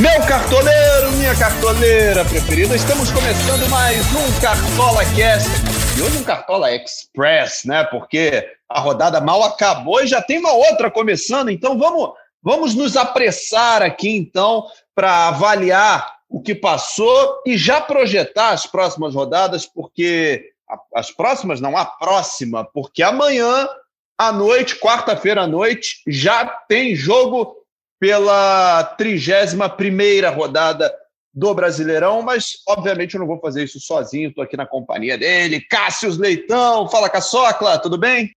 Meu cartoleiro, minha cartoleira preferida, estamos começando mais um Cartola Cast. E hoje um Cartola Express, né? Porque a rodada mal acabou e já tem uma outra começando, então vamos, vamos nos apressar aqui então para avaliar o que passou e já projetar as próximas rodadas, porque as próximas não, a próxima, porque amanhã à noite, quarta-feira à noite, já tem jogo pela 31 rodada do Brasileirão, mas obviamente eu não vou fazer isso sozinho, estou aqui na companhia dele, Cássio Leitão. Fala, Caçocla, tudo bem?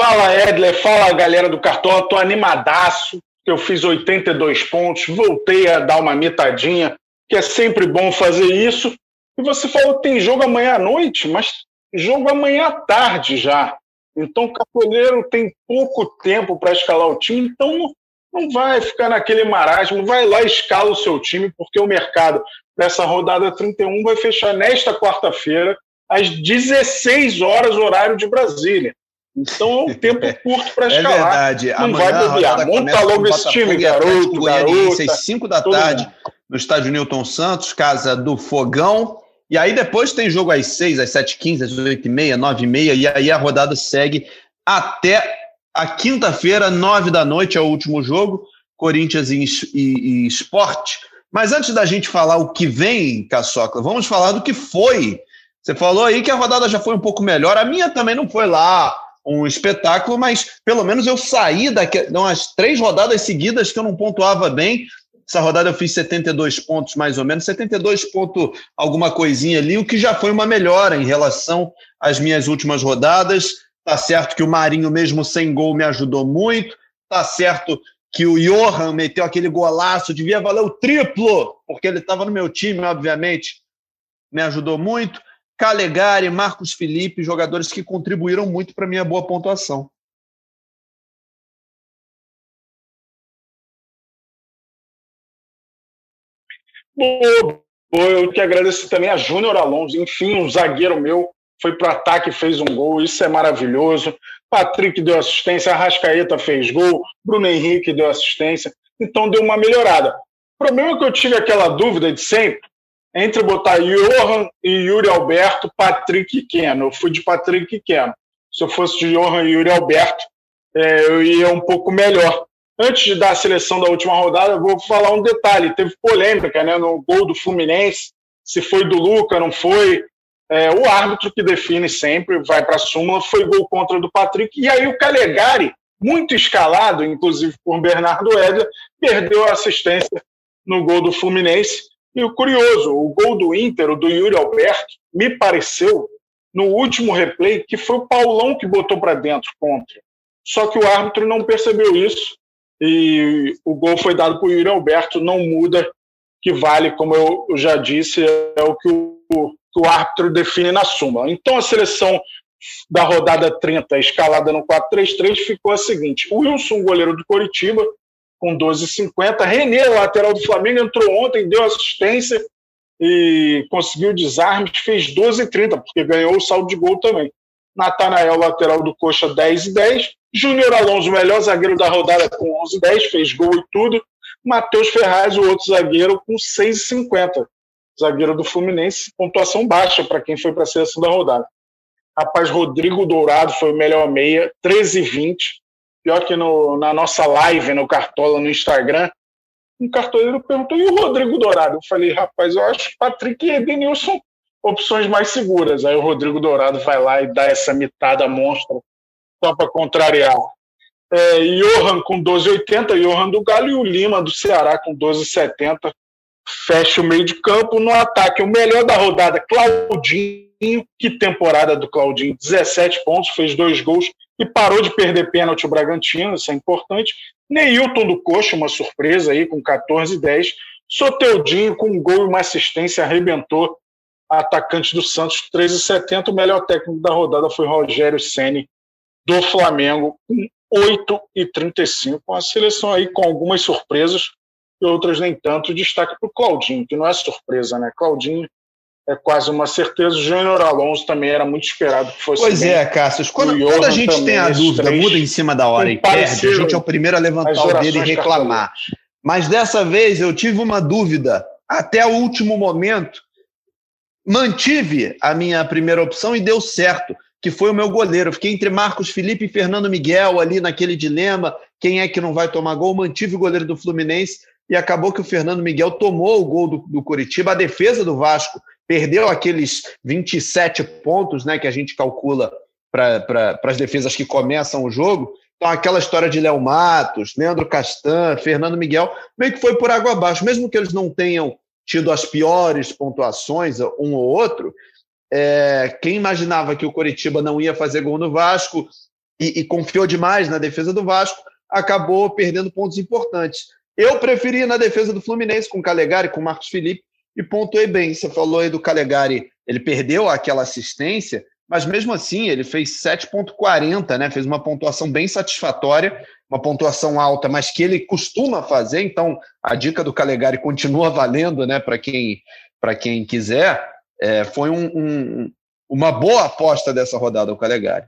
Fala, Edler, fala galera do Cartola, tô animadaço, eu fiz 82 pontos, voltei a dar uma metadinha, que é sempre bom fazer isso. E você falou que tem jogo amanhã à noite, mas jogo amanhã à tarde já. Então o Capoeiro tem pouco tempo para escalar o time, então não vai ficar naquele marasmo, vai lá e escala o seu time, porque o mercado dessa rodada 31 vai fechar nesta quarta-feira, às 16 horas, horário de Brasília. Então é um tempo curto para é escalar. É verdade. Não Amanhã vai bobear. Monta logo esse time, garoto, garoto. Às 5 da tarde, mundo. no estádio Newton Santos, casa do Fogão. E aí depois tem jogo às 6, às 7h15, às 8h30, 9h30, e aí a rodada segue até a quinta-feira, 9 da noite, é o último jogo, Corinthians e, e, e Esporte. Mas antes da gente falar o que vem, Caçocla, vamos falar do que foi. Você falou aí que a rodada já foi um pouco melhor, a minha também não foi lá um espetáculo, mas pelo menos eu saí daqui, umas três rodadas seguidas que eu não pontuava bem, essa rodada eu fiz 72 pontos, mais ou menos, 72 pontos, alguma coisinha ali, o que já foi uma melhora em relação às minhas últimas rodadas. Tá certo que o Marinho, mesmo sem gol, me ajudou muito. Tá certo que o Johan meteu aquele golaço, devia valer o triplo, porque ele estava no meu time, obviamente, me ajudou muito. Calegari, Marcos Felipe, jogadores que contribuíram muito para minha boa pontuação. Boa, eu que agradeço também a Júnior Alonso. Enfim, um zagueiro meu foi para ataque e fez um gol. Isso é maravilhoso. Patrick deu assistência, Arrascaeta fez gol, Bruno Henrique deu assistência. Então deu uma melhorada. O problema é que eu tive aquela dúvida de sempre entre botar Johan e Yuri Alberto, Patrick e Keno. Eu fui de Patrick e Keno. Se eu fosse de Johan e Yuri Alberto, é, eu ia um pouco melhor. Antes de dar a seleção da última rodada, eu vou falar um detalhe. Teve polêmica né, no gol do Fluminense, se foi do Luca, não foi. É, o árbitro que define sempre, vai para a súmula, foi gol contra do Patrick. E aí o Calegari, muito escalado, inclusive por Bernardo Edler, perdeu a assistência no gol do Fluminense. E o curioso, o gol do Inter, o do Yuri Alberto, me pareceu, no último replay, que foi o Paulão que botou para dentro contra. Só que o árbitro não percebeu isso e o gol foi dado por Yuri Alberto, não muda, que vale, como eu já disse, é o que o, o árbitro define na súmula. Então a seleção da rodada 30, escalada no 4-3-3, ficou a seguinte: Wilson, goleiro do Coritiba, com 12,50. René, lateral do Flamengo, entrou ontem, deu assistência e conseguiu desarme, fez 12,30, porque ganhou o saldo de gol também. Natanael, lateral do Coxa, 10 e 10. Júnior Alonso, melhor zagueiro da rodada, com 11 e 10, fez gol e tudo. Matheus Ferraz, o outro zagueiro, com 6,50. Zagueiro do Fluminense, pontuação baixa para quem foi para a seleção da rodada. Rapaz, Rodrigo Dourado foi o melhor meia, 13,20. Pior que no, na nossa live, no Cartola, no Instagram, um cartoleiro perguntou: e o Rodrigo Dourado? Eu falei, rapaz, eu acho que Patrick e Edenilson opções mais seguras. Aí o Rodrigo Dourado vai lá e dá essa mitada monstra só para contrariar. É, Johan com 12,80, Johan do Galo e o Lima do Ceará com 12,70. Fecha o meio de campo no ataque. O melhor da rodada, Claudinho. Que temporada do Claudinho! 17 pontos, fez dois gols e parou de perder pênalti o Bragantino, isso é importante. Neilton do Coxa, uma surpresa aí, com 14 10. Soteudinho com um gol e uma assistência, arrebentou atacante do Santos, 13,70. O melhor técnico da rodada foi Rogério Ceni do Flamengo, com 8,35. Uma seleção aí com algumas surpresas e outras nem tanto. Destaque para o Claudinho, que não é surpresa, né? Claudinho é quase uma certeza. O Júnior Alonso também era muito esperado que fosse. Pois é, Cassius. Quando, quando a gente tem a dúvida, muda em cima da hora e perde, a gente é o primeiro a levantar o dedo e reclamar. Mas dessa vez eu tive uma dúvida até o último momento. Mantive a minha primeira opção e deu certo, que foi o meu goleiro. Fiquei entre Marcos Felipe e Fernando Miguel ali naquele dilema: quem é que não vai tomar gol? Mantive o goleiro do Fluminense e acabou que o Fernando Miguel tomou o gol do, do Curitiba. A defesa do Vasco perdeu aqueles 27 pontos né, que a gente calcula para pra, as defesas que começam o jogo. Então, aquela história de Léo Matos, Leandro Castan, Fernando Miguel, meio que foi por água abaixo. Mesmo que eles não tenham tido as piores pontuações, um ou outro, é, quem imaginava que o Coritiba não ia fazer gol no Vasco e, e confiou demais na defesa do Vasco, acabou perdendo pontos importantes. Eu preferi na defesa do Fluminense com o Calegari, com o Marcos Felipe, e pontuei bem. Você falou aí do Calegari, ele perdeu aquela assistência, mas mesmo assim ele fez 7,40, né? Fez uma pontuação bem satisfatória, uma pontuação alta, mas que ele costuma fazer. Então a dica do Calegari continua valendo, né? Para quem, quem quiser. É, foi um, um, uma boa aposta dessa rodada o Calegari.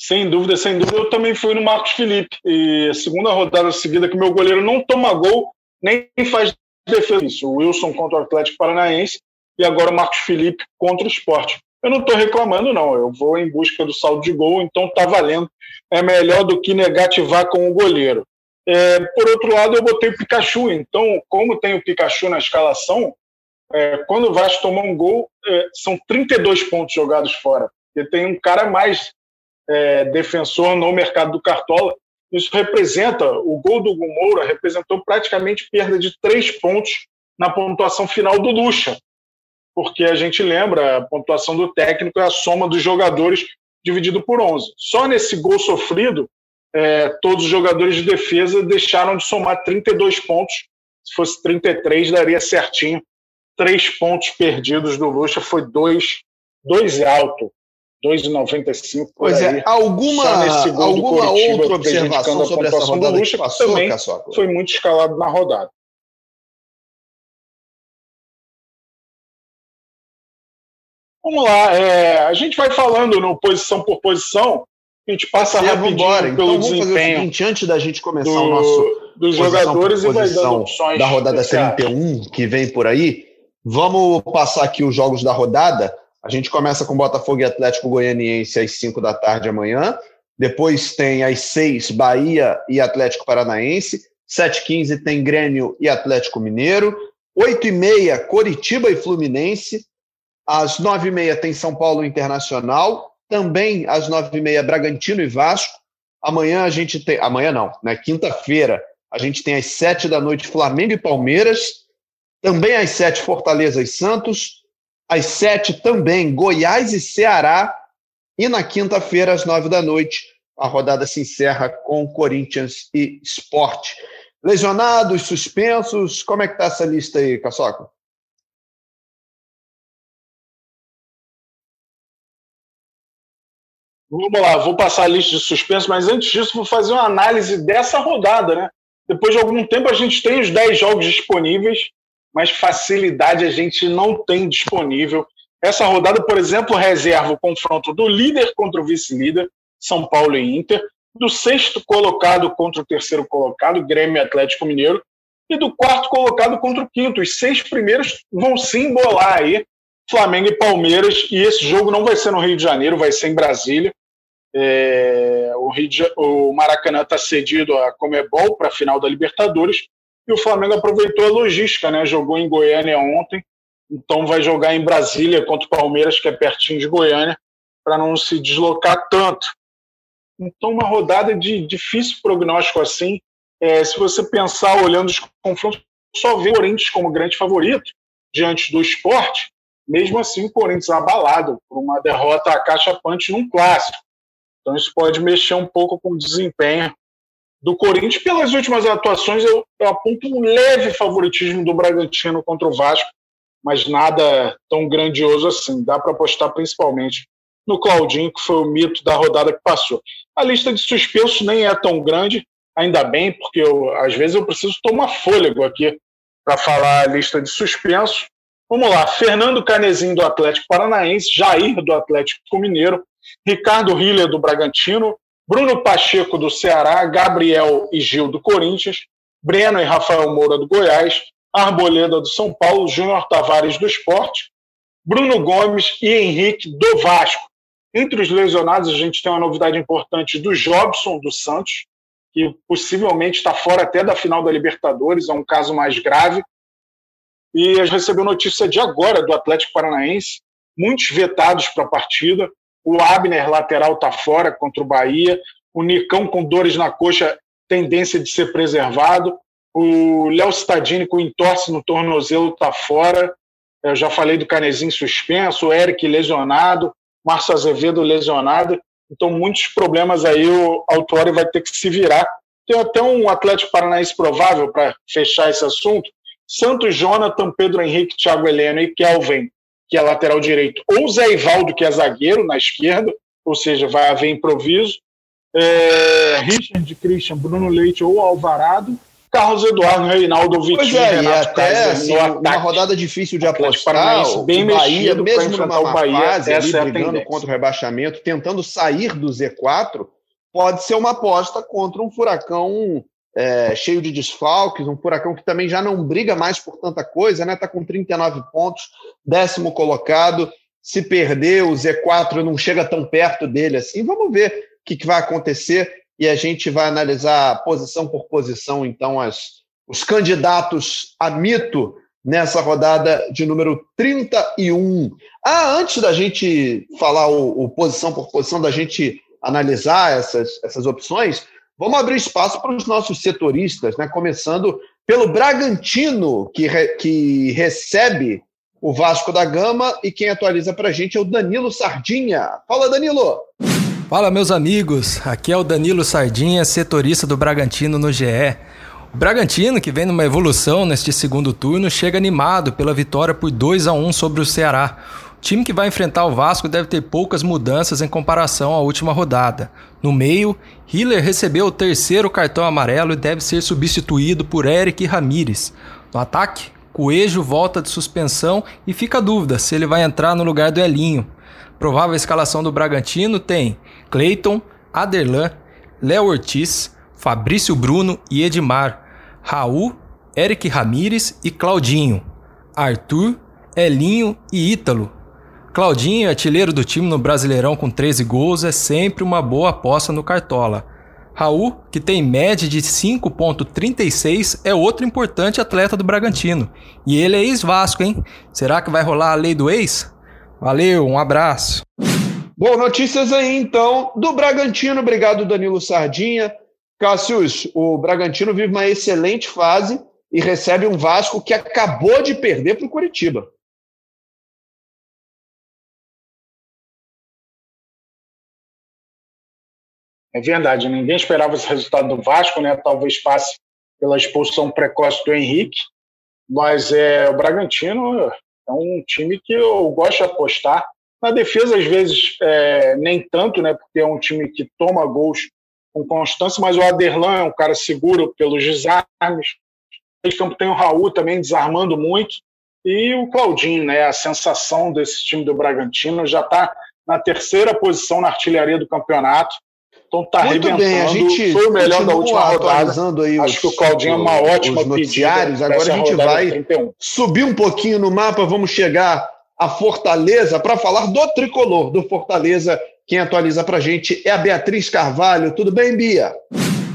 Sem dúvida, sem dúvida. Eu também fui no Marcos Felipe. E a segunda rodada seguida que meu goleiro não toma gol, nem faz defesa. Isso. O Wilson contra o Atlético Paranaense e agora o Marcos Felipe contra o esporte. Eu não estou reclamando, não. Eu vou em busca do saldo de gol, então está valendo. É melhor do que negativar com o goleiro. É, por outro lado, eu botei o Pikachu. Então, como tem o Pikachu na escalação, é, quando o Vasco tomar um gol, é, são 32 pontos jogados fora. Porque tem um cara mais é, defensor no mercado do Cartola. Isso representa, o gol do Moura representou praticamente perda de três pontos na pontuação final do Lucha, porque a gente lembra, a pontuação do técnico é a soma dos jogadores dividido por 11. Só nesse gol sofrido, é, todos os jogadores de defesa deixaram de somar 32 pontos. Se fosse 33, daria certinho. Três pontos perdidos do Lucha foi dois, dois alto. 2,95 Pois é, alguma, alguma outra observação sobre essa rodada Lucha, que passou, também foi muito escalado na rodada. Vamos lá, é, a gente vai falando no posição por posição, a gente passa rapidinho embora. pelo então, vamos fazer o seguinte, antes da gente começar do, o nosso dos jogadores e vai dando opções da rodada especiais. 31 que vem por aí, vamos passar aqui os jogos da rodada a gente começa com Botafogo e Atlético Goianiense às 5 da tarde amanhã. Depois tem às 6 Bahia e Atlético Paranaense. 7h15 tem Grêmio e Atlético Mineiro. 8h30 Coritiba e Fluminense. Às 9h30 tem São Paulo Internacional. Também às 9h30 Bragantino e Vasco. Amanhã a gente tem. Amanhã não, né? Quinta-feira a gente tem às 7 da noite Flamengo e Palmeiras. Também às 7 Fortaleza e Santos. Às sete também, Goiás e Ceará. E na quinta-feira, às nove da noite, a rodada se encerra com Corinthians e Sport. Lesionados, suspensos, como é que está essa lista aí, Caçoca? Vamos lá, vou passar a lista de suspensos, mas antes disso vou fazer uma análise dessa rodada, né? Depois de algum tempo a gente tem os 10 jogos disponíveis mas facilidade a gente não tem disponível. Essa rodada, por exemplo, reserva o confronto do líder contra o vice-líder, São Paulo e Inter, do sexto colocado contra o terceiro colocado, Grêmio Atlético Mineiro, e do quarto colocado contra o quinto. Os seis primeiros vão se embolar aí, Flamengo e Palmeiras, e esse jogo não vai ser no Rio de Janeiro, vai ser em Brasília. É, o, de, o Maracanã está cedido a Comebol para a final da Libertadores, e o Flamengo aproveitou a logística, né? Jogou em Goiânia ontem, então vai jogar em Brasília contra o Palmeiras, que é pertinho de Goiânia, para não se deslocar tanto. Então, uma rodada de difícil prognóstico assim. É, se você pensar olhando os confrontos, só vê o Corinthians como grande favorito diante do esporte, mesmo assim o Corinthians abalado por uma derrota a caixa punch num clássico. Então isso pode mexer um pouco com o desempenho do Corinthians. Pelas últimas atuações, eu, eu aponto um leve favoritismo do Bragantino contra o Vasco, mas nada tão grandioso assim. Dá para apostar principalmente no Claudinho, que foi o mito da rodada que passou. A lista de suspensos nem é tão grande. ainda bem, porque eu, às vezes eu preciso tomar fôlego aqui para falar a lista de suspensos. Vamos lá, Fernando Canezinho do Atlético Paranaense, Jair do Atlético Mineiro, Ricardo Hiller do Bragantino, Bruno Pacheco do Ceará, Gabriel e Gil do Corinthians, Breno e Rafael Moura do Goiás, Arboleda do São Paulo, Júnior Tavares do Esporte, Bruno Gomes e Henrique do Vasco. Entre os lesionados, a gente tem uma novidade importante do Jobson do Santos, que possivelmente está fora até da final da Libertadores, é um caso mais grave. E a gente recebeu notícia de agora do Atlético Paranaense, muitos vetados para a partida. O Abner, lateral, está fora contra o Bahia. O Nicão, com dores na coxa, tendência de ser preservado. O Léo Stadini, com entorse no tornozelo, está fora. Eu já falei do Canezinho suspenso, o Eric lesionado, Márcio Azevedo lesionado. Então, muitos problemas aí o Autori vai ter que se virar. Tem até um Atlético Paranaense provável para fechar esse assunto. Santos, Jonathan, Pedro Henrique, Thiago Heleno e Kelvin, que é lateral direito, ou Zé Ivaldo, que é zagueiro, na esquerda, ou seja, vai haver improviso. É, Richard Christian, Bruno Leite ou Alvarado. Carlos Eduardo, Reinaldo, Vitinho, é, Renato até Kaiser, assim, uma rodada difícil de apostar, bem o Bahia, mesmo numa o Bahia, fase, ali, é brigando contra o rebaixamento, tentando sair do Z4, pode ser uma aposta contra um furacão é, cheio de desfalques, um furacão que também já não briga mais por tanta coisa, né? Está com 39 pontos, décimo colocado. Se perder, o Z4 não chega tão perto dele assim. Vamos ver o que, que vai acontecer e a gente vai analisar posição por posição, então, as, os candidatos a mito nessa rodada de número 31. Ah, antes da gente falar o, o posição por posição, da gente analisar essas, essas opções, vamos abrir espaço para os nossos setoristas, né? começando pelo Bragantino, que, re, que recebe o Vasco da Gama, e quem atualiza para a gente é o Danilo Sardinha. Fala, Danilo! Fala, meus amigos. Aqui é o Danilo Sardinha, setorista do Bragantino no GE. O Bragantino, que vem numa evolução neste segundo turno, chega animado pela vitória por 2 a 1 sobre o Ceará. Time que vai enfrentar o Vasco deve ter poucas mudanças em comparação à última rodada. No meio, Hiller recebeu o terceiro cartão amarelo e deve ser substituído por Eric Ramires. No ataque, Coelho volta de suspensão e fica a dúvida se ele vai entrar no lugar do Elinho. Provável escalação do Bragantino tem Cleiton, Aderlan, Léo Ortiz, Fabrício Bruno e Edmar, Raul, Eric Ramires e Claudinho, Arthur, Elinho e Ítalo. Claudinho, artilheiro do time no Brasileirão com 13 gols, é sempre uma boa aposta no Cartola. Raul, que tem média de 5.36, é outro importante atleta do Bragantino. E ele é ex-Vasco, hein? Será que vai rolar a lei do ex? Valeu, um abraço. Bom, notícias aí então do Bragantino. Obrigado, Danilo Sardinha. Cássius, o Bragantino vive uma excelente fase e recebe um Vasco que acabou de perder para o Curitiba. É verdade, ninguém esperava esse resultado do Vasco, né? Talvez passe pela expulsão precoce do Henrique, mas é o Bragantino é um time que eu gosto de apostar. Na defesa, às vezes, é, nem tanto, né? Porque é um time que toma gols com constância, mas o Aderlan é um cara seguro pelos desarmes. Esse campo tem o Raul também desarmando muito. E o Claudinho, né? A sensação desse time do Bragantino já está na terceira posição na artilharia do campeonato. Então tá Muito bem, a gente foi o melhor da última rodada. Aí Acho os, que o Claudinho é uma ótima noticiários. Agora a gente vai 31. subir um pouquinho no mapa, vamos chegar a Fortaleza para falar do tricolor do Fortaleza. Quem atualiza para a gente é a Beatriz Carvalho. Tudo bem, Bia?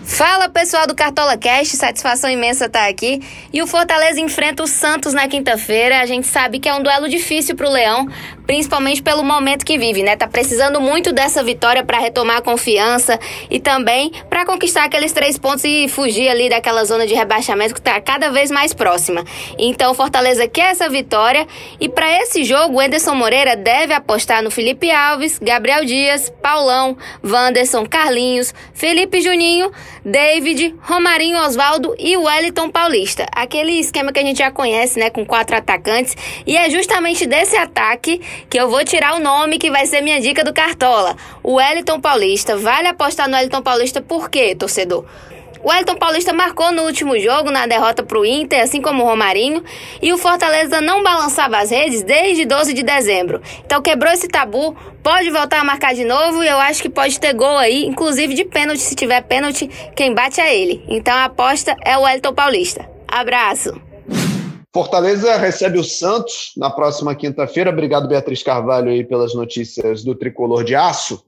Fala pessoal do Cartola Cast, satisfação imensa estar aqui. E o Fortaleza enfrenta o Santos na quinta-feira. A gente sabe que é um duelo difícil para o Leão, principalmente pelo momento que vive, né? Tá precisando muito dessa vitória para retomar a confiança e também para conquistar aqueles três pontos e fugir ali daquela zona de rebaixamento que está cada vez mais próxima. Então o Fortaleza quer essa vitória e para esse jogo o Anderson Moreira deve apostar no Felipe Alves, Gabriel Dias, Paulão, Wanderson, Carlinhos, Felipe Juninho David, Romarinho Oswaldo e Wellington Paulista. Aquele esquema que a gente já conhece, né, com quatro atacantes. E é justamente desse ataque que eu vou tirar o nome que vai ser minha dica do Cartola. O Wellington Paulista. Vale apostar no Wellington Paulista por quê, torcedor? O Elton Paulista marcou no último jogo, na derrota para o Inter, assim como o Romarinho, e o Fortaleza não balançava as redes desde 12 de dezembro. Então quebrou esse tabu, pode voltar a marcar de novo e eu acho que pode ter gol aí, inclusive de pênalti, se tiver pênalti, quem bate é ele. Então a aposta é o Elton Paulista. Abraço! Fortaleza recebe o Santos na próxima quinta-feira. Obrigado, Beatriz Carvalho, aí, pelas notícias do tricolor de aço.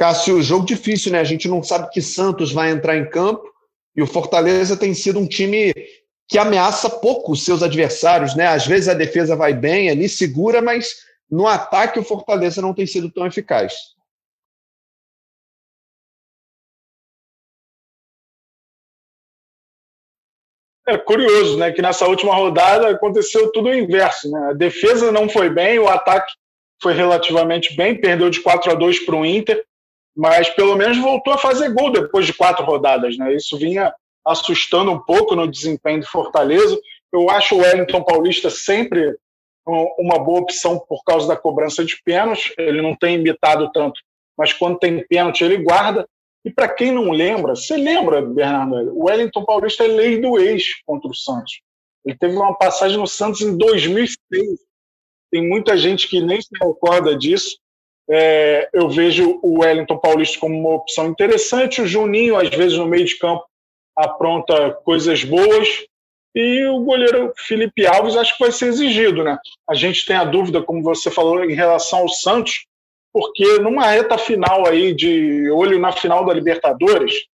Cássio, jogo difícil, né? A gente não sabe que Santos vai entrar em campo e o Fortaleza tem sido um time que ameaça pouco os seus adversários, né? Às vezes a defesa vai bem ali, segura, mas no ataque o Fortaleza não tem sido tão eficaz. É curioso, né? Que nessa última rodada aconteceu tudo o inverso, né? A defesa não foi bem, o ataque foi relativamente bem, perdeu de 4 a 2 para o Inter mas pelo menos voltou a fazer gol depois de quatro rodadas. Né? Isso vinha assustando um pouco no desempenho do Fortaleza. Eu acho o Wellington Paulista sempre uma boa opção por causa da cobrança de pênaltis. Ele não tem imitado tanto, mas quando tem pênalti ele guarda. E para quem não lembra, você lembra, Bernardo? O Wellington Paulista é lei do ex contra o Santos. Ele teve uma passagem no Santos em 2006. Tem muita gente que nem se recorda disso. É, eu vejo o Wellington Paulista como uma opção interessante. O Juninho, às vezes, no meio de campo, apronta coisas boas. E o goleiro Felipe Alves acho que vai ser exigido, né? A gente tem a dúvida, como você falou, em relação ao Santos, porque numa reta final aí de olho na final da Libertadores,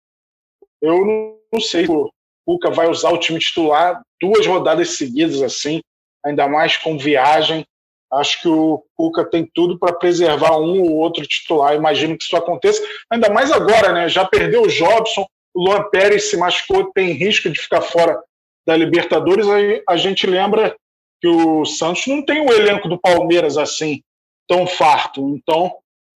eu não, sei se o Cuca vai usar o time titular duas rodadas seguidas assim, ainda mais com viagem. Acho que o Cuca tem tudo para preservar um ou outro titular. Imagino que isso aconteça, ainda mais agora, né? Já perdeu o Jobson, o Luan Pérez se machucou, tem risco de ficar fora da Libertadores. Aí a gente lembra que o Santos não tem o elenco do Palmeiras assim, tão farto. Então,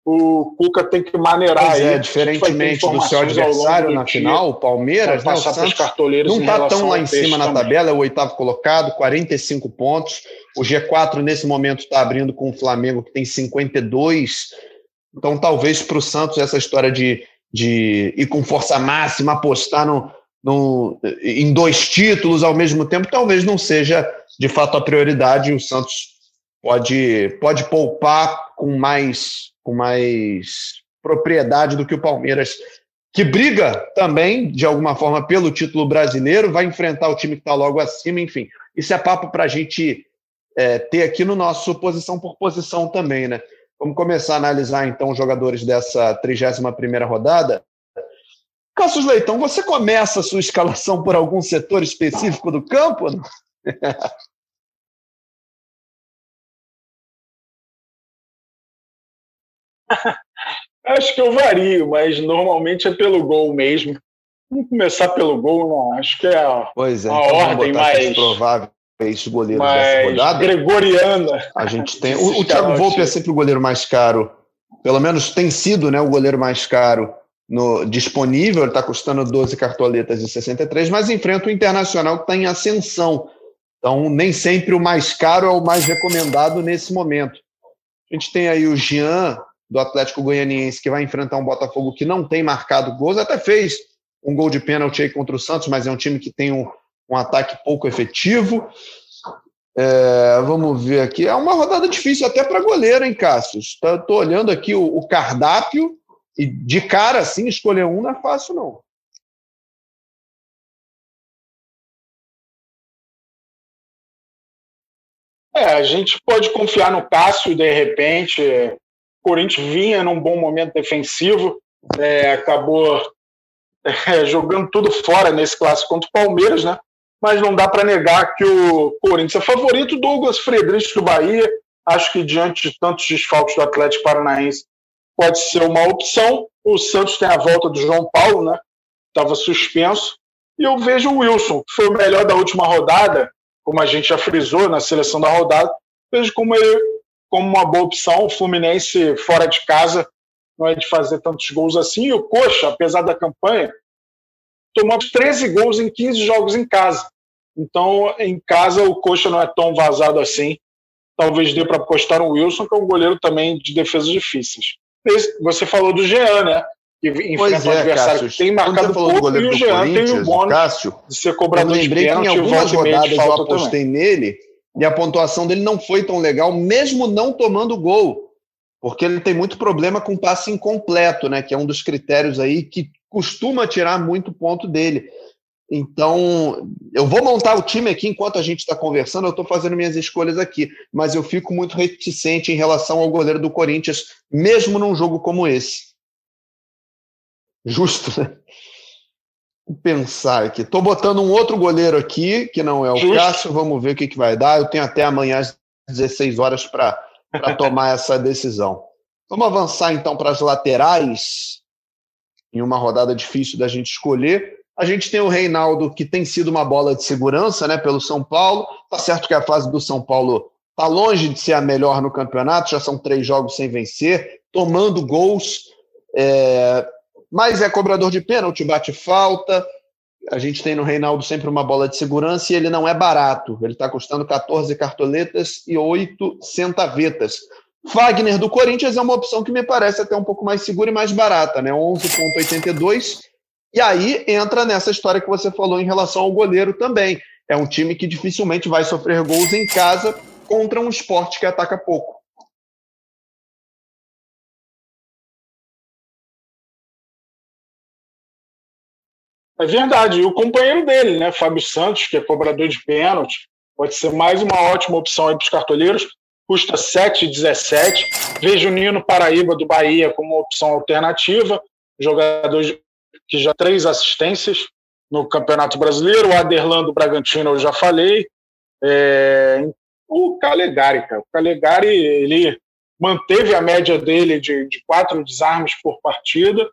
o Cuca tem que maneirar pois é, aí. diferentemente do seu adversário na final, o Palmeiras, né, o Santos não está tão lá em cima na tabela, é o oitavo colocado, 45 pontos. O G4 nesse momento está abrindo com o Flamengo, que tem 52. Então, talvez para o Santos essa história de, de ir com força máxima, apostar no, no, em dois títulos ao mesmo tempo, talvez não seja de fato a prioridade. O Santos pode, pode poupar com mais com mais propriedade do que o Palmeiras, que briga também, de alguma forma, pelo título brasileiro, vai enfrentar o time que está logo acima, enfim. Isso é papo para a gente é, ter aqui no nosso posição por posição também, né? Vamos começar a analisar, então, os jogadores dessa 31ª rodada. Cassius Leitão, você começa a sua escalação por algum setor específico do campo? acho que eu vario, mas normalmente é pelo gol mesmo. Vamos começar pelo gol, não. Acho que é a, pois é, a então ordem mais provável esse goleiro dessa rodada. Gregoriana. A gente tem. O, o Thiago Volpe é sempre o goleiro mais caro. Pelo menos tem sido né, o goleiro mais caro no, disponível. Ele está custando 12 cartoletas de 63, mas enfrenta o Internacional que está em ascensão. Então, nem sempre o mais caro é o mais recomendado nesse momento. A gente tem aí o Jean, do Atlético Goianiense, que vai enfrentar um Botafogo que não tem marcado gols, até fez um gol de pênalti aí contra o Santos, mas é um time que tem um, um ataque pouco efetivo. É, vamos ver aqui. É uma rodada difícil até para goleiro, hein, Cássio? Estou olhando aqui o, o, cardápio e de cara, assim, escolher um não é fácil, não. É, a gente pode confiar no Cássio, de repente, Corinthians vinha num bom momento defensivo, é, acabou é, jogando tudo fora nesse clássico contra o Palmeiras, né? Mas não dá para negar que o Corinthians é favorito. Douglas Friedrich do Bahia, acho que diante de tantos desfalques do Atlético Paranaense, pode ser uma opção. O Santos tem a volta do João Paulo, né? Estava suspenso. E eu vejo o Wilson, que foi o melhor da última rodada, como a gente já frisou na seleção da rodada. Vejo como ele como uma boa opção. O Fluminense fora de casa não é de fazer tantos gols assim. E o Coxa, apesar da campanha, tomou 13 gols em 15 jogos em casa. Então, em casa, o Coxa não é tão vazado assim. Talvez dê para apostar no Wilson, que é um goleiro também de defesas difíceis. Você falou do Jean, né? que enfrenta um é, adversário Cássio, que tem marcado pouco e o Jean tem o bônus Cássio, de ser cobrador eu lembrei de pênalti. Que em algumas rodadas eu apostei também. nele e a pontuação dele não foi tão legal, mesmo não tomando gol, porque ele tem muito problema com passe incompleto, né? Que é um dos critérios aí que costuma tirar muito ponto dele. Então, eu vou montar o time aqui enquanto a gente está conversando, eu estou fazendo minhas escolhas aqui, mas eu fico muito reticente em relação ao goleiro do Corinthians, mesmo num jogo como esse. Justo, né? Pensar aqui. Estou botando um outro goleiro aqui, que não é o Justo. Cássio, vamos ver o que, que vai dar. Eu tenho até amanhã às 16 horas para tomar essa decisão. Vamos avançar então para as laterais, em uma rodada difícil da gente escolher. A gente tem o Reinaldo, que tem sido uma bola de segurança né, pelo São Paulo. Tá certo que a fase do São Paulo está longe de ser a melhor no campeonato, já são três jogos sem vencer, tomando gols, é... mas é cobrador de pênalti, bate falta. A gente tem no Reinaldo sempre uma bola de segurança e ele não é barato. Ele está custando 14 cartoletas e 8 centavetas. Wagner do Corinthians é uma opção que me parece até um pouco mais segura e mais barata, né? 11,82 e aí entra nessa história que você falou em relação ao goleiro também. É um time que dificilmente vai sofrer gols em casa contra um esporte que ataca pouco. É verdade. E o companheiro dele, né, Fábio Santos, que é cobrador de pênalti, pode ser mais uma ótima opção para os cartoleiros. Custa 7,17. Vejo o Nino Paraíba do Bahia como opção alternativa. Jogador que já três assistências no Campeonato Brasileiro. O Aderlan do Bragantino eu já falei. É, o Calegari, cara. O Calegari, ele manteve a média dele de, de quatro desarmes por partida.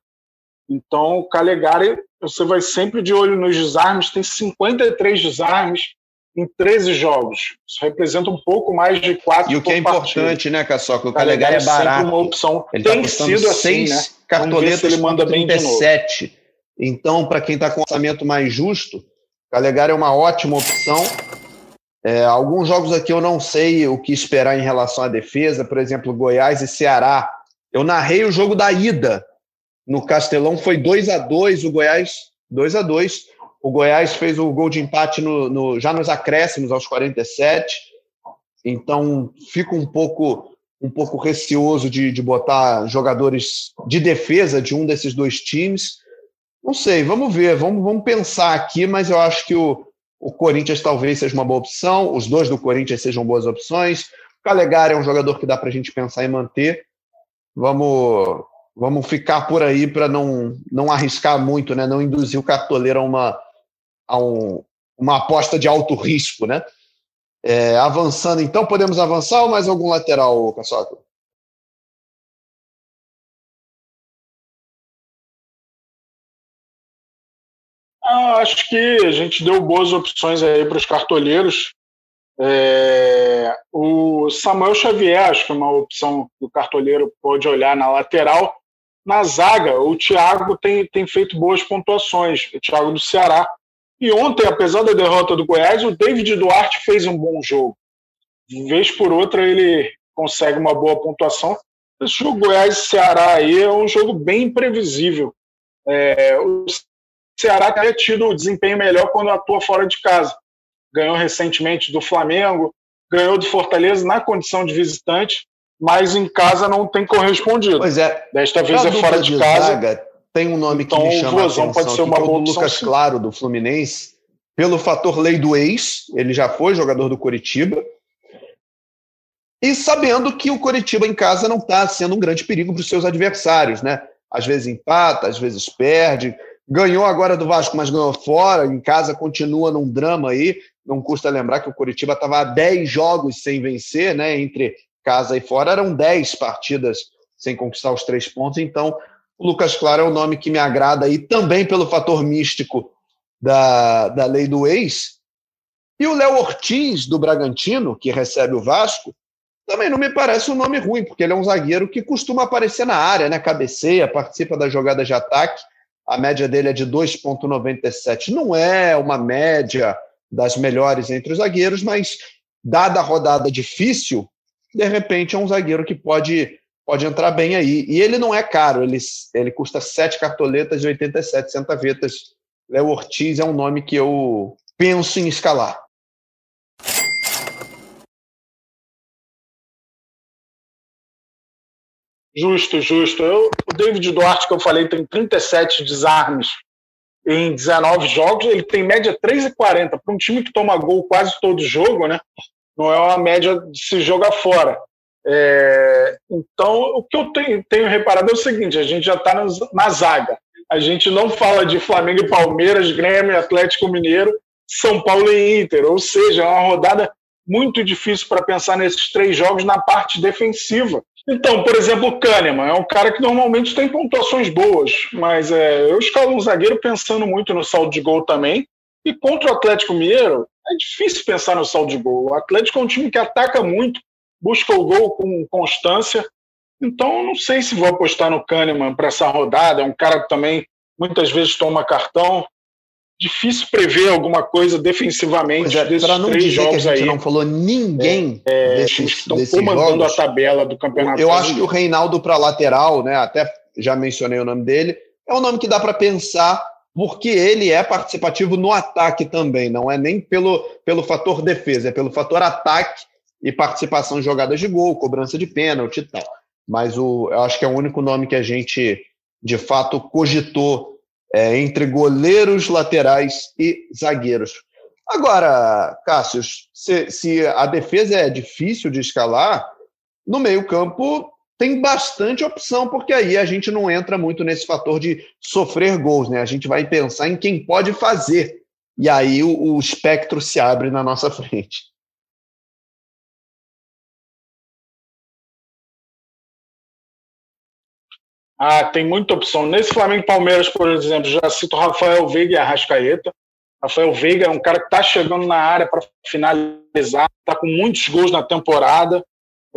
Então, o Calegari, você vai sempre de olho nos desarmes, tem 53 desarmes em 13 jogos. Isso representa um pouco mais de quatro E o que é importante, né, Caçoca? O Calegari, é barato. uma opção. Ele tá tem tá sido assim, né? cartoletas ele manda bem 37. Então, para quem está com orçamento mais justo, Calegari é uma ótima opção. É, alguns jogos aqui eu não sei o que esperar em relação à defesa, por exemplo, Goiás e Ceará. Eu narrei o jogo da ida no Castelão, foi 2 a 2 o Goiás 2 a 2 O Goiás fez o gol de empate no, no, já nos acréscimos, aos 47. Então, fico um pouco um pouco receoso de, de botar jogadores de defesa de um desses dois times. Não sei, vamos ver, vamos, vamos pensar aqui, mas eu acho que o, o Corinthians talvez seja uma boa opção, os dois do Corinthians sejam boas opções. O Calegari é um jogador que dá para a gente pensar em manter. Vamos, vamos ficar por aí para não, não arriscar muito, né? não induzir o cartoleiro a uma, a um, uma aposta de alto risco. Né? É, avançando, então, podemos avançar ou mais algum lateral, Caçoca? Ah, acho que a gente deu boas opções aí para os cartoleiros. É, o Samuel Xavier, acho que é uma opção que o cartoleiro pode olhar na lateral. Na zaga, o Thiago tem, tem feito boas pontuações, o Thiago do Ceará. E ontem, apesar da derrota do Goiás, o David Duarte fez um bom jogo. De vez por outra, ele consegue uma boa pontuação. Esse jogo Goiás e Ceará aí é um jogo bem imprevisível. É, o Ceará tem tido desempenho melhor quando atua fora de casa. Ganhou recentemente do Flamengo, ganhou do Fortaleza na condição de visitante, mas em casa não tem correspondido. Pois é. Desta vez é fora de, de casa. Zaga, tem um nome então, que me chama a atenção, pode ser uma boa Lucas sim. Claro do Fluminense, pelo fator lei do ex, ele já foi jogador do Coritiba. E sabendo que o Coritiba em casa não está sendo um grande perigo para os seus adversários, né? Às vezes empata, às vezes perde. Ganhou agora do Vasco, mas ganhou fora. Em casa continua num drama aí. Não custa lembrar que o Curitiba estava há 10 jogos sem vencer, né? Entre casa e fora. Eram 10 partidas sem conquistar os três pontos. Então, o Lucas Claro é o nome que me agrada aí, também pelo fator místico da, da lei do ex. E o Léo Ortiz, do Bragantino, que recebe o Vasco, também não me parece um nome ruim, porque ele é um zagueiro que costuma aparecer na área, né? Cabeceia, participa das jogadas de ataque a média dele é de 2,97. Não é uma média das melhores entre os zagueiros, mas dada a rodada difícil, de repente é um zagueiro que pode pode entrar bem aí. E ele não é caro, ele, ele custa sete cartoletas de 87 centavetas. Léo Ortiz é um nome que eu penso em escalar. Justo, justo. Eu, o David Duarte, que eu falei, tem 37 desarmes em 19 jogos. Ele tem média 3,40. Para um time que toma gol quase todo jogo, né? Não é uma média de se jogar fora. É, então, o que eu tenho, tenho, reparado é o seguinte: a gente já está na zaga. A gente não fala de Flamengo e Palmeiras, Grêmio, Atlético Mineiro, São Paulo e Inter. Ou seja, é uma rodada muito difícil para pensar nesses três jogos na parte defensiva. Então, por exemplo, o Kahneman é um cara que normalmente tem pontuações boas, mas é, eu escalo um zagueiro pensando muito no saldo de gol também. E contra o Atlético Mineiro, é difícil pensar no saldo de gol. O Atlético é um time que ataca muito, busca o gol com constância. Então, não sei se vou apostar no Kahneman para essa rodada. É um cara que também muitas vezes toma cartão difícil prever alguma coisa defensivamente é, desses não três dizer jogos que a gente aí. não falou ninguém é, é desses, que estão comandando jogos. a tabela do campeonato. Eu acho que o Reinaldo para lateral, né? Até já mencionei o nome dele. É um nome que dá para pensar porque ele é participativo no ataque também. Não é nem pelo, pelo fator defesa, é pelo fator ataque e participação em jogadas de gol, cobrança de pênalti e tal. Mas o, eu acho que é o único nome que a gente de fato cogitou é, entre goleiros, laterais e zagueiros. Agora, Cássio, se, se a defesa é difícil de escalar, no meio-campo tem bastante opção, porque aí a gente não entra muito nesse fator de sofrer gols, né? A gente vai pensar em quem pode fazer. E aí o, o espectro se abre na nossa frente. Ah, tem muita opção. Nesse Flamengo e Palmeiras, por exemplo, já cito Rafael Veiga e Arrascaeta. Rafael Veiga é um cara que está chegando na área para finalizar, está com muitos gols na temporada.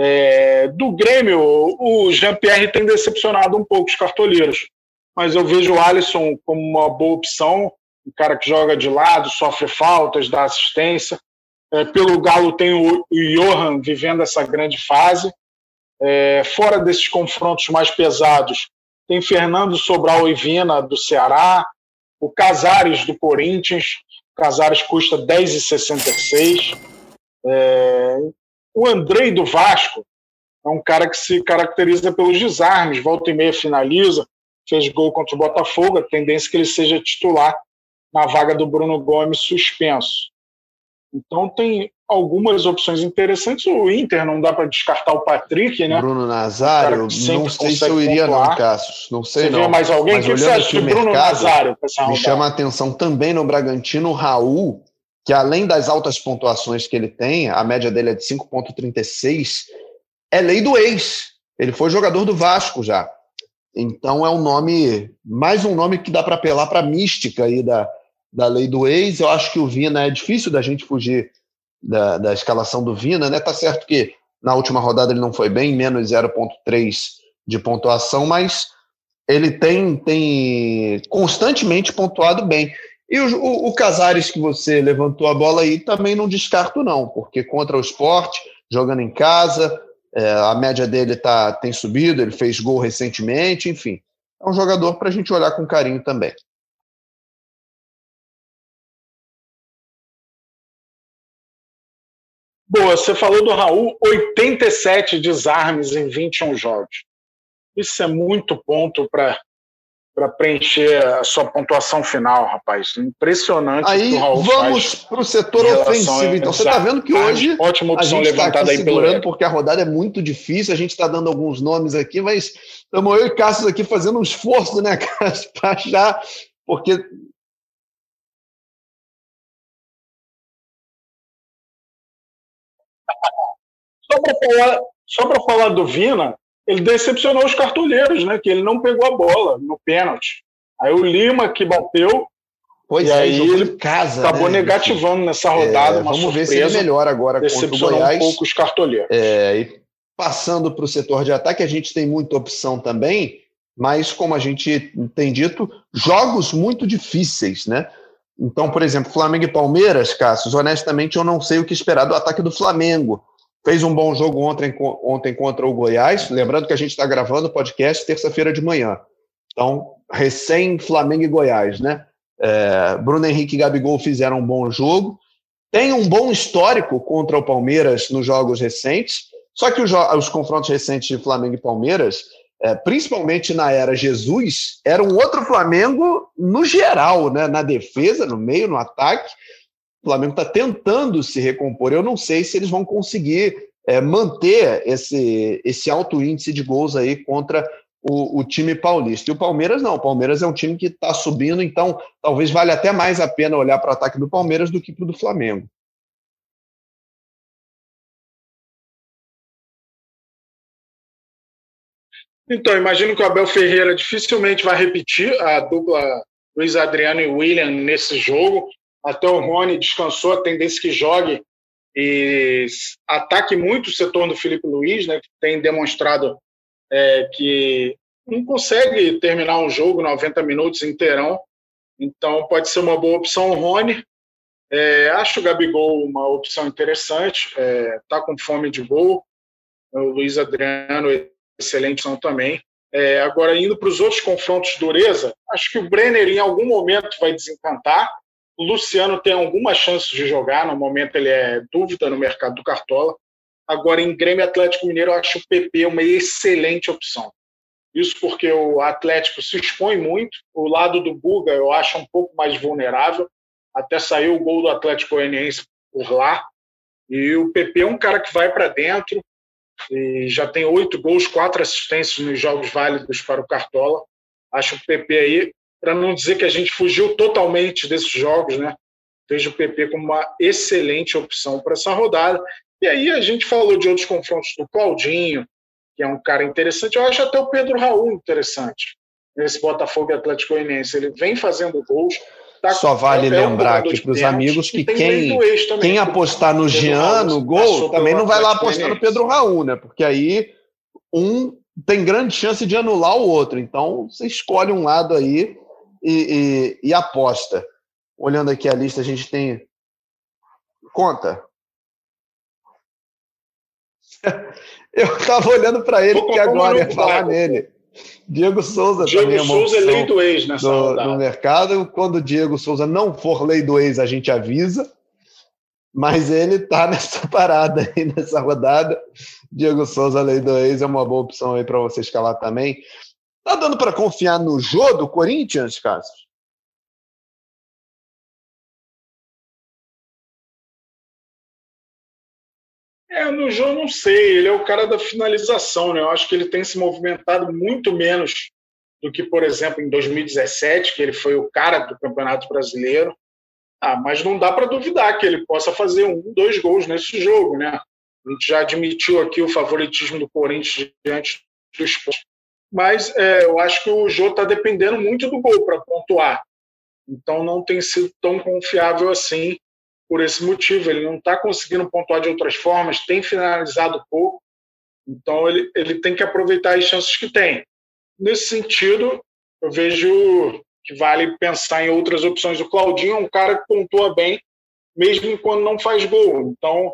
É, do Grêmio, o Jean-Pierre tem decepcionado um pouco os cartoleiros, mas eu vejo o Alisson como uma boa opção, um cara que joga de lado, sofre faltas, dá assistência. É, pelo Galo tem o, o Johan vivendo essa grande fase. É, fora desses confrontos mais pesados, tem Fernando Sobral e Vina, do Ceará, o Casares, do Corinthians. O Casares custa 10,66. É, o Andrei, do Vasco, é um cara que se caracteriza pelos desarmes, volta e meia finaliza, fez gol contra o Botafogo, a tendência é que ele seja titular na vaga do Bruno Gomes suspenso. Então tem algumas opções interessantes. O Inter não dá para descartar o Patrick, né? Bruno Nazário, não sei se eu iria pontuar. não, Cassius. Não sei você não. Vê mais alguém? Mas o que você acha do Bruno Nazário? Me chama a atenção também no Bragantino, o Raul, que além das altas pontuações que ele tem, a média dele é de 5,36, é lei do ex. Ele foi jogador do Vasco já. Então é um nome, mais um nome que dá para apelar para a mística aí da, da lei do ex. Eu acho que o Vina é difícil da gente fugir da, da escalação do Vina, né? Tá certo que na última rodada ele não foi bem, menos 0,3 de pontuação, mas ele tem, tem constantemente pontuado bem. E o, o, o, Casares que você levantou a bola aí também não descarto, não, porque contra o esporte, jogando em casa, é, a média dele tá, tem subido, ele fez gol recentemente, enfim. É um jogador para a gente olhar com carinho também. Boa, você falou do Raul, 87 desarmes em 21 jogos. Isso é muito ponto para preencher a sua pontuação final, rapaz. Impressionante aí, Vamos para o setor ofensivo. Então, você está vendo que hoje Ótima opção a gente está aqui segurando porque a rodada é muito difícil. A gente está dando alguns nomes aqui, mas estamos eu e Cássio aqui fazendo um esforço, né, Cássio, para achar, porque Só para falar, só para falar do Vina, ele decepcionou os cartoleiros, né? Que ele não pegou a bola no pênalti. Aí o Lima que bateu. Pois e é, aí ele casa, acabou né? negativando nessa rodada. É, vamos surpresa, ver se ele melhora agora contra o Goiás. um pouco os cartoleiros. É, e passando para o setor de ataque, a gente tem muita opção também, mas como a gente tem dito, jogos muito difíceis, né? Então, por exemplo, Flamengo e Palmeiras, Cassius, honestamente eu não sei o que esperar do ataque do Flamengo. Fez um bom jogo ontem, ontem contra o Goiás. Lembrando que a gente está gravando o podcast terça-feira de manhã. Então, recém Flamengo e Goiás, né? É, Bruno Henrique e Gabigol fizeram um bom jogo. Tem um bom histórico contra o Palmeiras nos jogos recentes. Só que os, os confrontos recentes de Flamengo e Palmeiras, é, principalmente na era Jesus, era um outro Flamengo no geral, né? na defesa, no meio, no ataque. O Flamengo está tentando se recompor. Eu não sei se eles vão conseguir é, manter esse, esse alto índice de gols aí contra o, o, time paulista. E o Palmeiras não. O Palmeiras é um time que está subindo, então talvez valha até mais a pena olhar para o ataque do Palmeiras do que para o do Flamengo. Então, imagino que o Abel Ferreira dificilmente vai repetir a dupla Luiz Adriano e William nesse jogo. Até o Rony descansou, a tendência que jogue e ataque muito o setor do Felipe Luiz, né, que tem demonstrado é, que não consegue terminar um jogo 90 minutos inteirão. Então pode ser uma boa opção o Rony. É, acho o Gabigol uma opção interessante, está é, tá com fome de gol. O Luiz Adriano, excelente opção também. É, agora, indo para os outros confrontos dureza, acho que o Brenner em algum momento vai desencantar. O Luciano tem alguma chance de jogar, no momento ele é dúvida no mercado do Cartola. Agora, em Grêmio Atlético Mineiro, eu acho o PP uma excelente opção. Isso porque o Atlético se expõe muito, o lado do Buga eu acho um pouco mais vulnerável. Até saiu o gol do Atlético Goianiense por lá. E o PP é um cara que vai para dentro e já tem oito gols, quatro assistências nos jogos válidos para o Cartola. Acho o PP aí, para não dizer que a gente fugiu totalmente desses jogos, né? Vejo o PP como uma excelente opção para essa rodada. E aí a gente falou de outros confrontos do Claudinho, que é um cara interessante. Eu acho até o Pedro Raul interessante nesse Botafogo Atlético Goianiense. Ele vem fazendo gols. Tá Só vale é lembrar aqui para os amigos que quem, também, quem apostar no Jean, no gol, também não vai lá apostar no Pedro Raul, né? Porque aí um tem grande chance de anular o outro. Então você escolhe um lado aí e, e, e aposta. Olhando aqui a lista, a gente tem. Conta. Eu estava olhando para ele, porque agora ia falar nele. Diego Souza Diego também é uma Souza é lei do ex nessa do, rodada. no mercado. Quando o Diego Souza não for lei do ex, a gente avisa. Mas ele está nessa parada aí, nessa rodada. Diego Souza, lei do ex, é uma boa opção aí para você escalar também. Tá dando para confiar no jogo do Corinthians, Cássio? É, no jogo não sei, ele é o cara da finalização, né? Eu acho que ele tem se movimentado muito menos do que, por exemplo, em 2017, que ele foi o cara do Campeonato Brasileiro. Ah, mas não dá para duvidar que ele possa fazer um, dois gols nesse jogo, né? A gente já admitiu aqui o favoritismo do Corinthians diante do esporte. Mas é, eu acho que o Jô está dependendo muito do gol para pontuar. Então não tem sido tão confiável assim por esse motivo. Ele não está conseguindo pontuar de outras formas, tem finalizado pouco, então ele, ele tem que aproveitar as chances que tem. Nesse sentido, eu vejo que vale pensar em outras opções. O Claudinho é um cara que pontua bem, mesmo quando não faz gol. Então,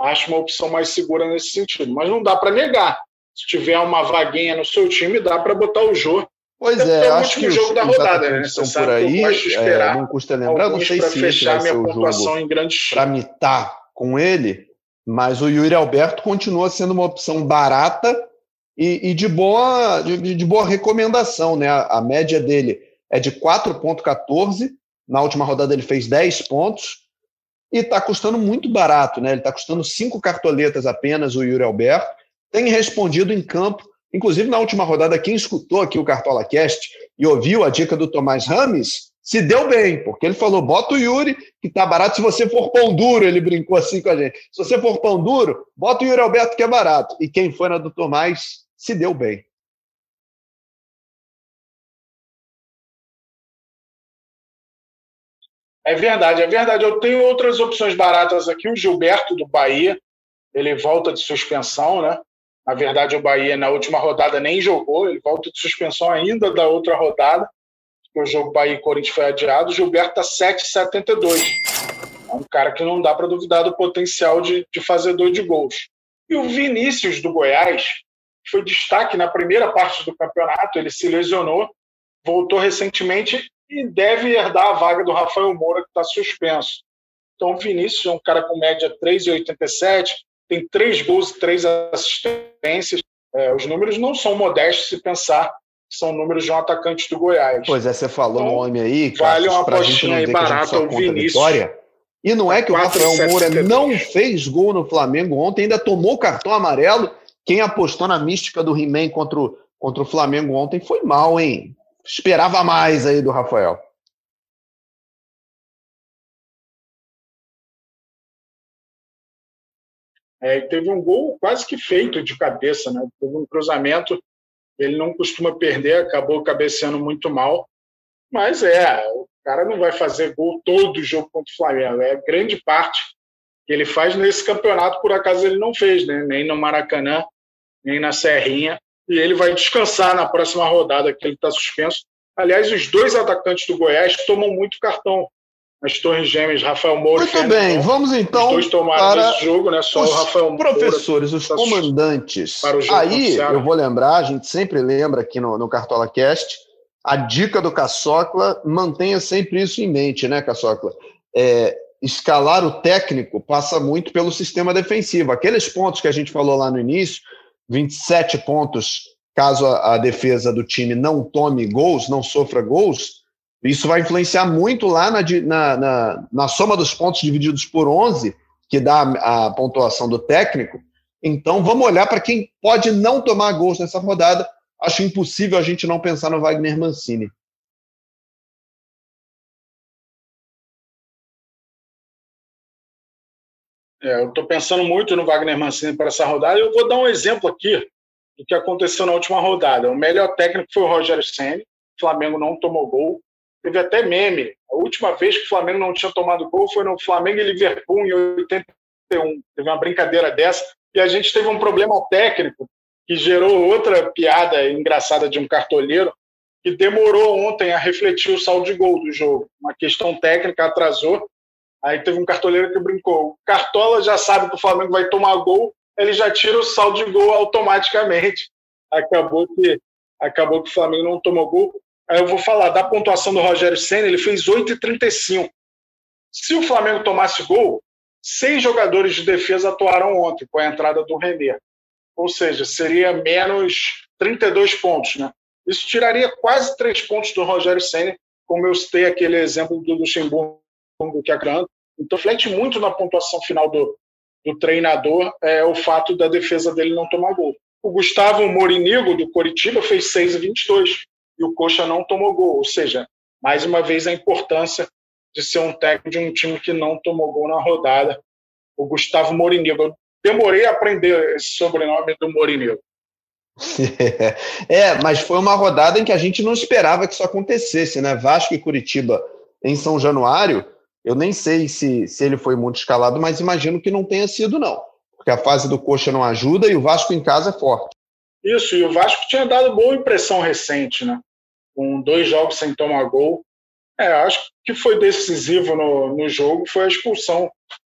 acho uma opção mais segura nesse sentido. Mas não dá para negar. Se tiver uma vaguinha no seu time, dá para botar o Jô Pois é, é acho que o jogo da rodada, né? Você por aí, é, não custa lembrar, não sei se esse vai ser o jogo para mitar com ele, mas o Yuri Alberto continua sendo uma opção barata e, e de, boa, de, de, boa recomendação, né? A, a média dele é de 4,14, na última rodada ele fez 10 pontos, e está custando muito barato, né? Ele está custando cinco cartoletas apenas, o Yuri Alberto. Tem respondido em campo Inclusive, na última rodada, quem escutou aqui o Cartola Cast e ouviu a dica do Tomás Rames, se deu bem, porque ele falou: bota o Yuri, que tá barato. Se você for pão duro, ele brincou assim com a gente. Se você for pão duro, bota o Yuri Alberto, que é barato. E quem foi na do Tomás se deu bem. É verdade, é verdade. Eu tenho outras opções baratas aqui. O Gilberto do Bahia, ele volta de suspensão, né? Na verdade, o Bahia, na última rodada, nem jogou, ele volta de suspensão ainda da outra rodada, o jogo Bahia e Corinthians foi adiado. Gilberto está 7,72. É um cara que não dá para duvidar do potencial de, de fazedor de gols. E o Vinícius do Goiás foi destaque na primeira parte do campeonato, ele se lesionou, voltou recentemente e deve herdar a vaga do Rafael Moura, que está suspenso. Então, o Vinícius é um cara com média 3,87, tem três gols e três assistências. É, os números não são modestos se pensar que são números de um atacante do Goiás. Pois é, você falou então, nome aí, vale uma apostinha aí barata o Vinícius. Vitória. E não é que o Rafael Moura não fez gol no Flamengo ontem, ainda tomou cartão amarelo. Quem apostou na mística do He-Man contra, o, contra o Flamengo ontem foi mal, hein? Esperava mais aí do Rafael. É, teve um gol quase que feito de cabeça, né? Teve um cruzamento, ele não costuma perder, acabou cabeceando muito mal. Mas é, o cara não vai fazer gol todo o jogo contra o Flamengo. É grande parte que ele faz nesse campeonato, por acaso ele não fez, né? Nem no Maracanã, nem na Serrinha. E ele vai descansar na próxima rodada, que ele está suspenso. Aliás, os dois atacantes do Goiás tomam muito cartão as Torres Gêmeas, Rafael Moura. Muito bem, vamos então. Os dois tomaram para esse jogo, né? Só os o Rafael Professores, os tá comandantes. Aí, eu vou lembrar, a gente sempre lembra aqui no, no Cartola Cast, a dica do Caçocla, mantenha sempre isso em mente, né, Caçocla? É, escalar o técnico passa muito pelo sistema defensivo. Aqueles pontos que a gente falou lá no início, 27 pontos caso a, a defesa do time não tome gols, não sofra gols, isso vai influenciar muito lá na, na, na, na soma dos pontos divididos por 11, que dá a, a pontuação do técnico. Então, vamos olhar para quem pode não tomar gols nessa rodada. Acho impossível a gente não pensar no Wagner Mancini. É, eu estou pensando muito no Wagner Mancini para essa rodada. Eu vou dar um exemplo aqui do que aconteceu na última rodada. O melhor técnico foi o Rogério Senna. O Flamengo não tomou gol. Teve até meme. A última vez que o Flamengo não tinha tomado gol foi no Flamengo e Liverpool em 81. Teve uma brincadeira dessa. E a gente teve um problema técnico que gerou outra piada engraçada de um cartoleiro que demorou ontem a refletir o saldo de gol do jogo. Uma questão técnica atrasou. Aí teve um cartoleiro que brincou. O Cartola já sabe que o Flamengo vai tomar gol, ele já tira o saldo de gol automaticamente. Acabou que acabou que o Flamengo não tomou gol. Eu vou falar da pontuação do Rogério Senna, ele fez 8,35. Se o Flamengo tomasse gol, seis jogadores de defesa atuaram ontem com a entrada do René. Ou seja, seria menos 32 pontos. Né? Isso tiraria quase três pontos do Rogério Senna, como eu citei aquele exemplo do Luxemburgo que é grande. Então, reflete muito na pontuação final do, do treinador é, o fato da defesa dele não tomar gol. O Gustavo Morinigo, do Coritiba, fez 6,22 e o Coxa não tomou gol. Ou seja, mais uma vez a importância de ser um técnico de um time que não tomou gol na rodada. O Gustavo Morinigo. Eu demorei a aprender esse sobrenome do Morinigo. É, mas foi uma rodada em que a gente não esperava que isso acontecesse, né? Vasco e Curitiba em São Januário. Eu nem sei se, se ele foi muito escalado, mas imagino que não tenha sido, não. Porque a fase do Coxa não ajuda e o Vasco em casa é forte. Isso, e o Vasco tinha dado boa impressão recente, né? Com dois jogos sem tomar gol. É, acho que foi decisivo no, no jogo foi a expulsão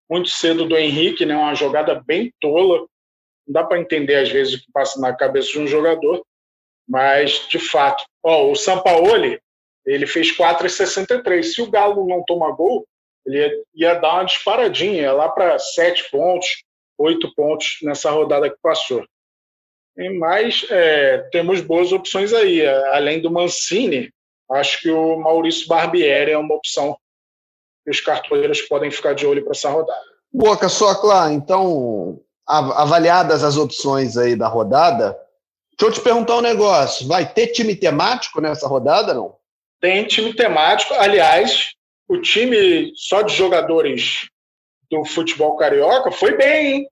muito cedo do Henrique, né? Uma jogada bem tola. Não dá para entender às vezes o que passa na cabeça de um jogador, mas de fato, ó, o Sampaoli ele fez 4,63. Se o Galo não toma gol, ele ia, ia dar uma disparadinha lá para sete pontos, oito pontos nessa rodada que passou. Mas é, temos boas opções aí. Além do Mancini, acho que o Maurício Barbieri é uma opção que os cartoleiros podem ficar de olho para essa rodada. Boca, só, claro. Então, avaliadas as opções aí da rodada, deixa eu te perguntar um negócio. Vai ter time temático nessa rodada, não? Tem time temático. Aliás, o time só de jogadores do futebol carioca foi bem, hein?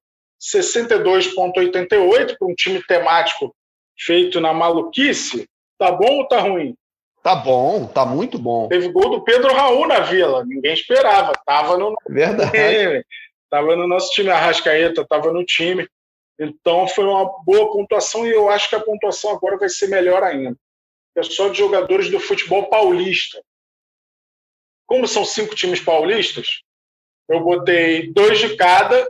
62,88 para um time temático feito na maluquice. Tá bom ou tá ruim? Tá bom, tá muito bom. Teve gol do Pedro Raul na Vila, ninguém esperava. Tava no Verdade. Tava no nosso time, a Rascaeta tava no time. Então foi uma boa pontuação e eu acho que a pontuação agora vai ser melhor ainda. É só de jogadores do futebol paulista. Como são cinco times paulistas, eu botei dois de cada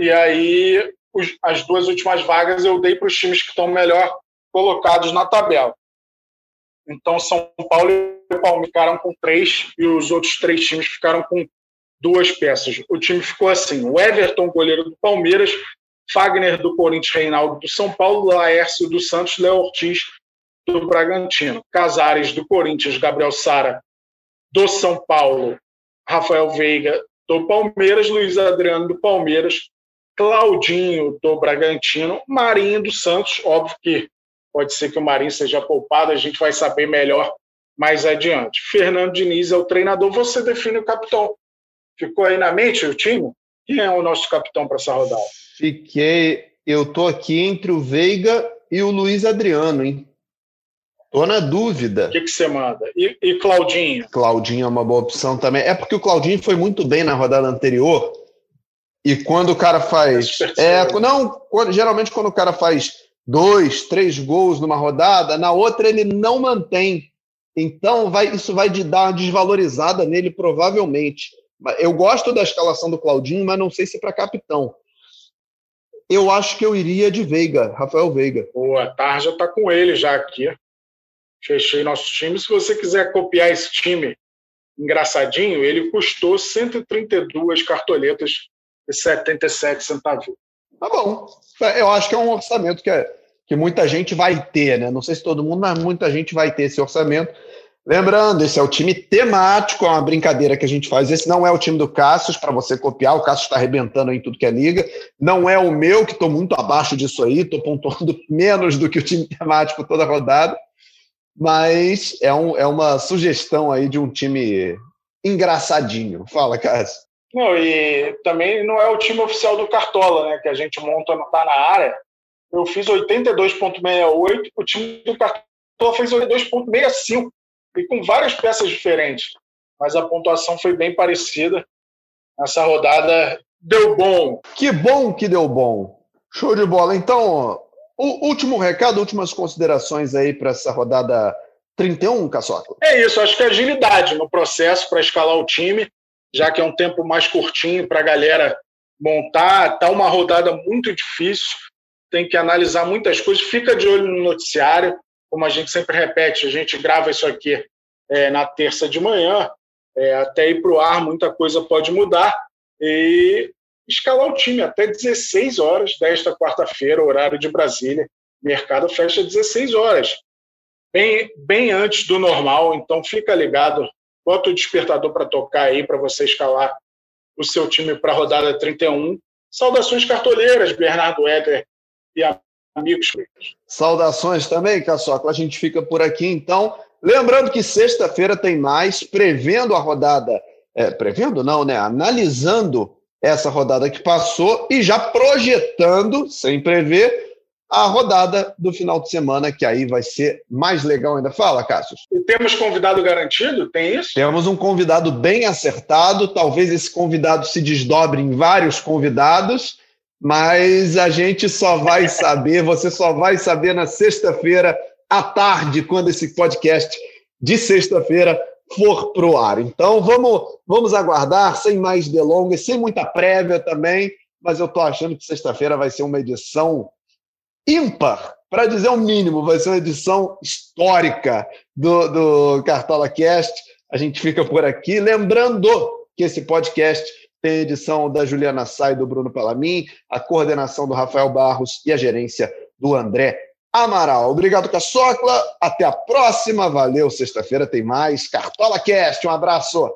e aí os, as duas últimas vagas eu dei para os times que estão melhor colocados na tabela. Então, São Paulo e Palmeiras ficaram com três e os outros três times ficaram com duas peças. O time ficou assim: o Everton, goleiro do Palmeiras, Fagner do Corinthians, Reinaldo do São Paulo, Laércio do Santos, Léo Ortiz do Bragantino, Casares do Corinthians, Gabriel Sara do São Paulo, Rafael Veiga do Palmeiras, Luiz Adriano do Palmeiras, Claudinho do Bragantino, Marinho do Santos, óbvio que pode ser que o Marinho seja poupado, a gente vai saber melhor mais adiante. Fernando Diniz é o treinador, você define o capitão. Ficou aí na mente o time? Quem é o nosso capitão para essa rodada? Fiquei. Eu tô aqui entre o Veiga e o Luiz Adriano, hein? Tô na dúvida. O que, que você manda? E, e Claudinho? Claudinho é uma boa opção também. É porque o Claudinho foi muito bem na rodada anterior. E quando o cara faz. É, não, quando, geralmente quando o cara faz dois, três gols numa rodada, na outra ele não mantém. Então vai, isso vai dar uma desvalorizada nele, provavelmente. Eu gosto da escalação do Claudinho, mas não sei se para capitão. Eu acho que eu iria de Veiga, Rafael Veiga. Boa, Tarja tá com ele já aqui fechei nosso time. Se você quiser copiar esse time engraçadinho, ele custou 132 cartoletas 77 centavos. Tá bom. Eu acho que é um orçamento que, é, que muita gente vai ter, né? Não sei se todo mundo, mas muita gente vai ter esse orçamento. Lembrando, esse é o time temático, é uma brincadeira que a gente faz. Esse não é o time do Cassius para você copiar. O Cassius está arrebentando em tudo que é liga. Não é o meu, que estou muito abaixo disso aí, estou pontuando menos do que o time temático toda rodada mas é, um, é uma sugestão aí de um time engraçadinho. Fala, Cássio. Não, e também não é o time oficial do Cartola, né? Que a gente monta, não tá na área. Eu fiz 82,68, o time do Cartola fez 82,65, e com várias peças diferentes. Mas a pontuação foi bem parecida. Essa rodada deu bom. Que bom que deu bom. Show de bola. Então, o último recado, últimas considerações aí para essa rodada 31, Caçoca? É isso, acho que agilidade no processo para escalar o time, já que é um tempo mais curtinho para a galera montar. Está uma rodada muito difícil, tem que analisar muitas coisas. Fica de olho no noticiário, como a gente sempre repete, a gente grava isso aqui é, na terça de manhã, é, até ir para o ar, muita coisa pode mudar. E escalar o time até 16 horas desta quarta-feira, horário de Brasília. Mercado fecha 16 horas, bem, bem antes do normal, então fica ligado. Bota o despertador para tocar aí para você escalar o seu time para a rodada 31. Saudações cartoleiras, Bernardo Éder e amigos. Saudações também, Caçoca. A gente fica por aqui então. Lembrando que sexta-feira tem mais, prevendo a rodada. É, prevendo não, né? Analisando essa rodada que passou e já projetando, sem prever, a rodada do final de semana, que aí vai ser mais legal ainda. Fala, Cássio. E temos convidado garantido? Tem isso? Temos um convidado bem acertado. Talvez esse convidado se desdobre em vários convidados, mas a gente só vai saber, você só vai saber na sexta-feira à tarde, quando esse podcast de sexta-feira for para o ar. Então vamos, vamos aguardar, sem mais delongas, sem muita prévia também, mas eu estou achando que sexta-feira vai ser uma edição ímpar, para dizer o mínimo, vai ser uma edição histórica do, do Cartola Cast. A gente fica por aqui. Lembrando que esse podcast tem a edição da Juliana Sai do Bruno Palamin, a coordenação do Rafael Barros e a gerência do André Amaral. Obrigado, Caçocla. Até a próxima. Valeu. Sexta-feira tem mais Cartola Cast. Um abraço.